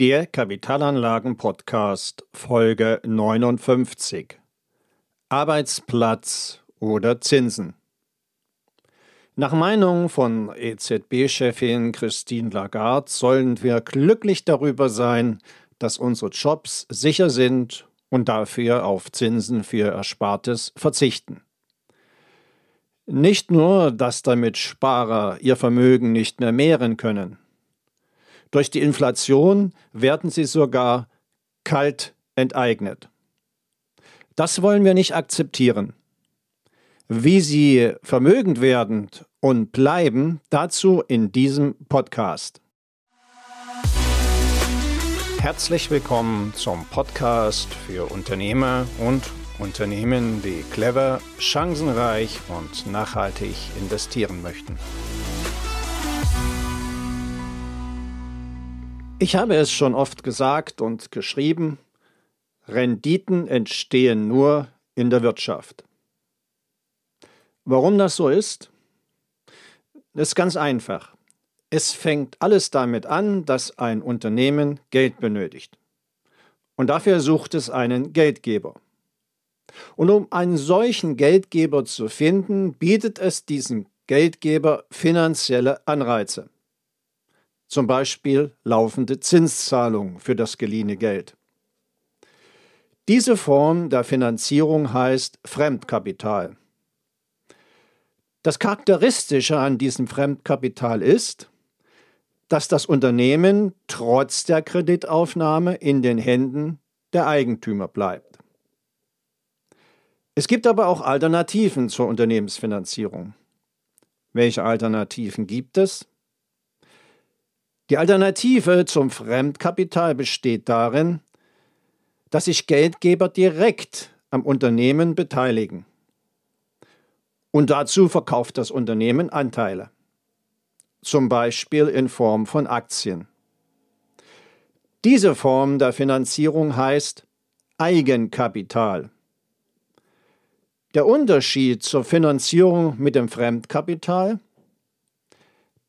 Der Kapitalanlagen-Podcast Folge 59 Arbeitsplatz oder Zinsen. Nach Meinung von EZB-Chefin Christine Lagarde sollen wir glücklich darüber sein, dass unsere Jobs sicher sind und dafür auf Zinsen für Erspartes verzichten. Nicht nur, dass damit Sparer ihr Vermögen nicht mehr mehren können, durch die Inflation werden sie sogar kalt enteignet. Das wollen wir nicht akzeptieren. Wie sie vermögend werden und bleiben, dazu in diesem Podcast. Herzlich willkommen zum Podcast für Unternehmer und Unternehmen, die clever, chancenreich und nachhaltig investieren möchten. Ich habe es schon oft gesagt und geschrieben, Renditen entstehen nur in der Wirtschaft. Warum das so ist? Das ist ganz einfach. Es fängt alles damit an, dass ein Unternehmen Geld benötigt. Und dafür sucht es einen Geldgeber. Und um einen solchen Geldgeber zu finden, bietet es diesem Geldgeber finanzielle Anreize zum Beispiel laufende Zinszahlungen für das geliehene Geld. Diese Form der Finanzierung heißt Fremdkapital. Das Charakteristische an diesem Fremdkapital ist, dass das Unternehmen trotz der Kreditaufnahme in den Händen der Eigentümer bleibt. Es gibt aber auch Alternativen zur Unternehmensfinanzierung. Welche Alternativen gibt es? Die Alternative zum Fremdkapital besteht darin, dass sich Geldgeber direkt am Unternehmen beteiligen. Und dazu verkauft das Unternehmen Anteile, zum Beispiel in Form von Aktien. Diese Form der Finanzierung heißt Eigenkapital. Der Unterschied zur Finanzierung mit dem Fremdkapital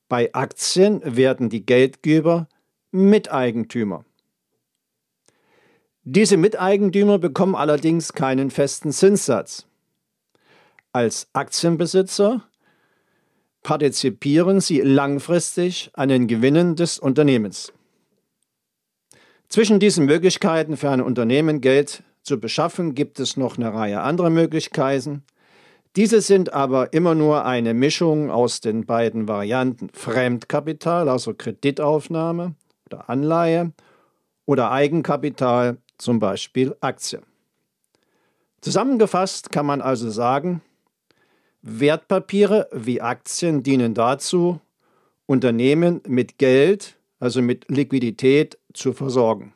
bei Aktien werden die Geldgeber Miteigentümer. Diese Miteigentümer bekommen allerdings keinen festen Zinssatz. Als Aktienbesitzer partizipieren sie langfristig an den Gewinnen des Unternehmens. Zwischen diesen Möglichkeiten für ein Unternehmen Geld zu beschaffen gibt es noch eine Reihe anderer Möglichkeiten. Diese sind aber immer nur eine Mischung aus den beiden Varianten Fremdkapital, also Kreditaufnahme oder Anleihe, oder Eigenkapital, zum Beispiel Aktie. Zusammengefasst kann man also sagen, Wertpapiere wie Aktien dienen dazu, Unternehmen mit Geld, also mit Liquidität, zu versorgen.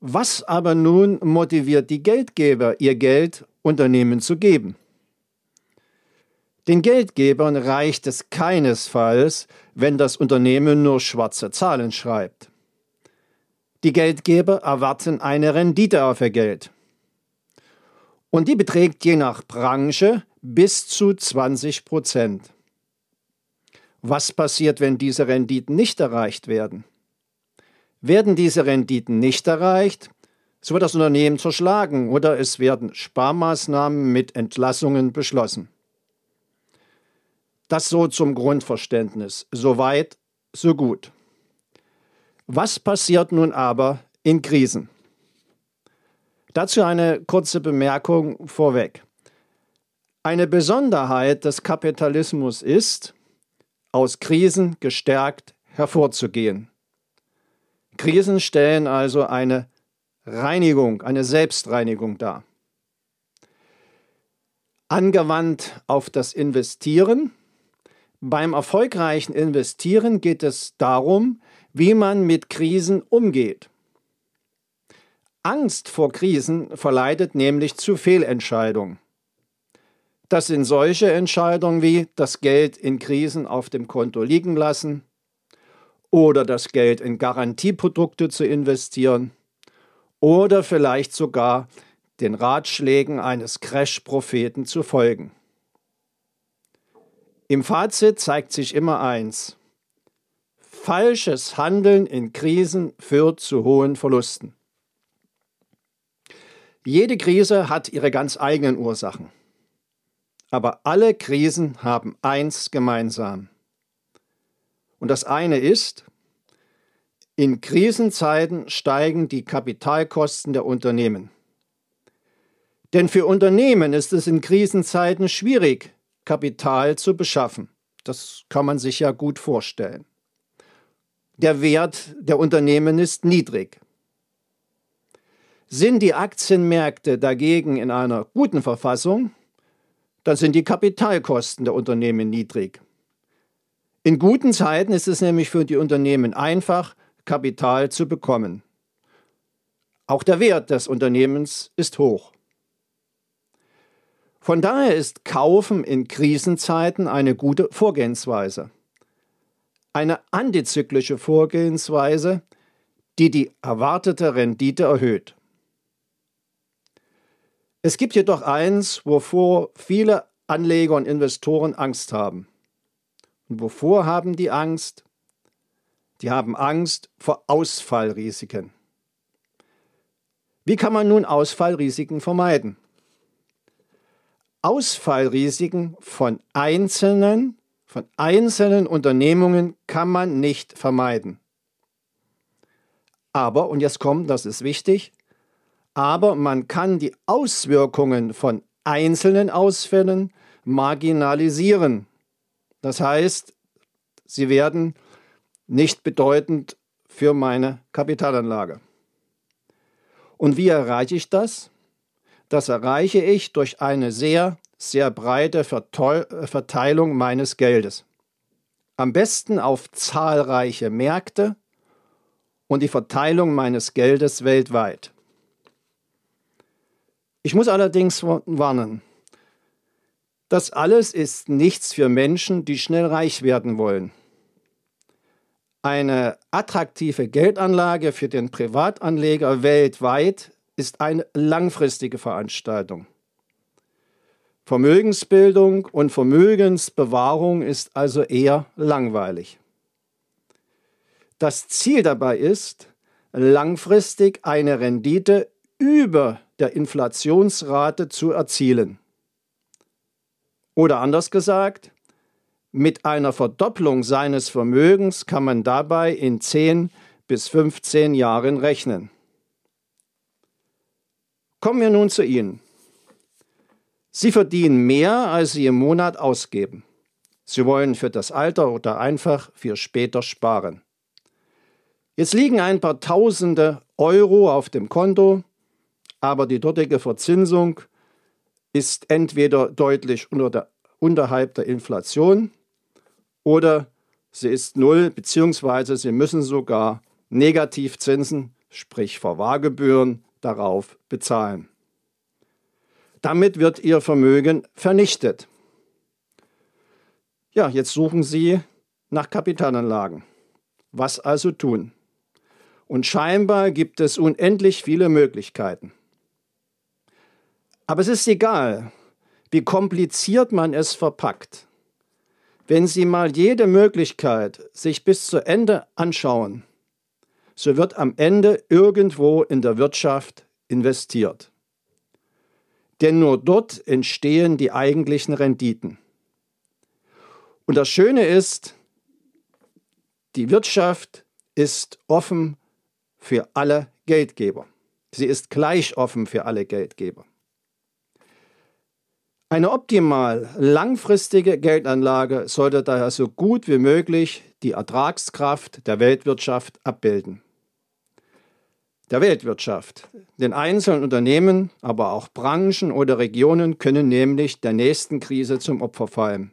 Was aber nun motiviert die Geldgeber, ihr Geld Unternehmen zu geben. Den Geldgebern reicht es keinesfalls, wenn das Unternehmen nur schwarze Zahlen schreibt. Die Geldgeber erwarten eine Rendite auf ihr Geld. Und die beträgt je nach Branche bis zu 20 Prozent. Was passiert, wenn diese Renditen nicht erreicht werden? Werden diese Renditen nicht erreicht, so wird das Unternehmen zerschlagen oder es werden Sparmaßnahmen mit Entlassungen beschlossen. Das so zum Grundverständnis. So weit, so gut. Was passiert nun aber in Krisen? Dazu eine kurze Bemerkung vorweg. Eine Besonderheit des Kapitalismus ist, aus Krisen gestärkt hervorzugehen. Krisen stellen also eine Reinigung, eine Selbstreinigung dar. Angewandt auf das Investieren. Beim erfolgreichen Investieren geht es darum, wie man mit Krisen umgeht. Angst vor Krisen verleitet nämlich zu Fehlentscheidungen. Das sind solche Entscheidungen wie das Geld in Krisen auf dem Konto liegen lassen oder das Geld in Garantieprodukte zu investieren oder vielleicht sogar den Ratschlägen eines Crash-Propheten zu folgen. Im Fazit zeigt sich immer eins. falsches Handeln in Krisen führt zu hohen Verlusten. Jede Krise hat ihre ganz eigenen Ursachen. Aber alle Krisen haben eins gemeinsam. Und das eine ist, in Krisenzeiten steigen die Kapitalkosten der Unternehmen. Denn für Unternehmen ist es in Krisenzeiten schwierig, Kapital zu beschaffen. Das kann man sich ja gut vorstellen. Der Wert der Unternehmen ist niedrig. Sind die Aktienmärkte dagegen in einer guten Verfassung, dann sind die Kapitalkosten der Unternehmen niedrig. In guten Zeiten ist es nämlich für die Unternehmen einfach, Kapital zu bekommen. Auch der Wert des Unternehmens ist hoch. Von daher ist Kaufen in Krisenzeiten eine gute Vorgehensweise. Eine antizyklische Vorgehensweise, die die erwartete Rendite erhöht. Es gibt jedoch eins, wovor viele Anleger und Investoren Angst haben. Und wovor haben die Angst? Die haben Angst vor Ausfallrisiken. Wie kann man nun Ausfallrisiken vermeiden? Ausfallrisiken von einzelnen, von einzelnen Unternehmungen kann man nicht vermeiden. Aber, und jetzt kommt, das ist wichtig, aber man kann die Auswirkungen von einzelnen Ausfällen marginalisieren. Das heißt, sie werden nicht bedeutend für meine Kapitalanlage. Und wie erreiche ich das? Das erreiche ich durch eine sehr, sehr breite Verteilung meines Geldes. Am besten auf zahlreiche Märkte und die Verteilung meines Geldes weltweit. Ich muss allerdings warnen. Das alles ist nichts für Menschen, die schnell reich werden wollen. Eine attraktive Geldanlage für den Privatanleger weltweit ist eine langfristige Veranstaltung. Vermögensbildung und Vermögensbewahrung ist also eher langweilig. Das Ziel dabei ist, langfristig eine Rendite über der Inflationsrate zu erzielen. Oder anders gesagt, mit einer Verdopplung seines Vermögens kann man dabei in 10 bis 15 Jahren rechnen. Kommen wir nun zu Ihnen. Sie verdienen mehr, als Sie im Monat ausgeben. Sie wollen für das Alter oder einfach für später sparen. Jetzt liegen ein paar Tausende Euro auf dem Konto, aber die dortige Verzinsung ist entweder deutlich unter der, unterhalb der Inflation oder sie ist null, beziehungsweise Sie müssen sogar Negativzinsen, sprich Verwahrgebühren, darauf bezahlen. Damit wird Ihr Vermögen vernichtet. Ja, jetzt suchen Sie nach Kapitalanlagen. Was also tun? Und scheinbar gibt es unendlich viele Möglichkeiten. Aber es ist egal, wie kompliziert man es verpackt. Wenn Sie mal jede Möglichkeit sich bis zu Ende anschauen, so wird am Ende irgendwo in der Wirtschaft investiert. Denn nur dort entstehen die eigentlichen Renditen. Und das Schöne ist, die Wirtschaft ist offen für alle Geldgeber. Sie ist gleich offen für alle Geldgeber. Eine optimal langfristige Geldanlage sollte daher so gut wie möglich die Ertragskraft der Weltwirtschaft abbilden der Weltwirtschaft. Den einzelnen Unternehmen, aber auch Branchen oder Regionen können nämlich der nächsten Krise zum Opfer fallen.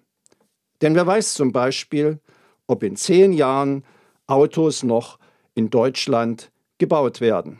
Denn wer weiß zum Beispiel, ob in zehn Jahren Autos noch in Deutschland gebaut werden.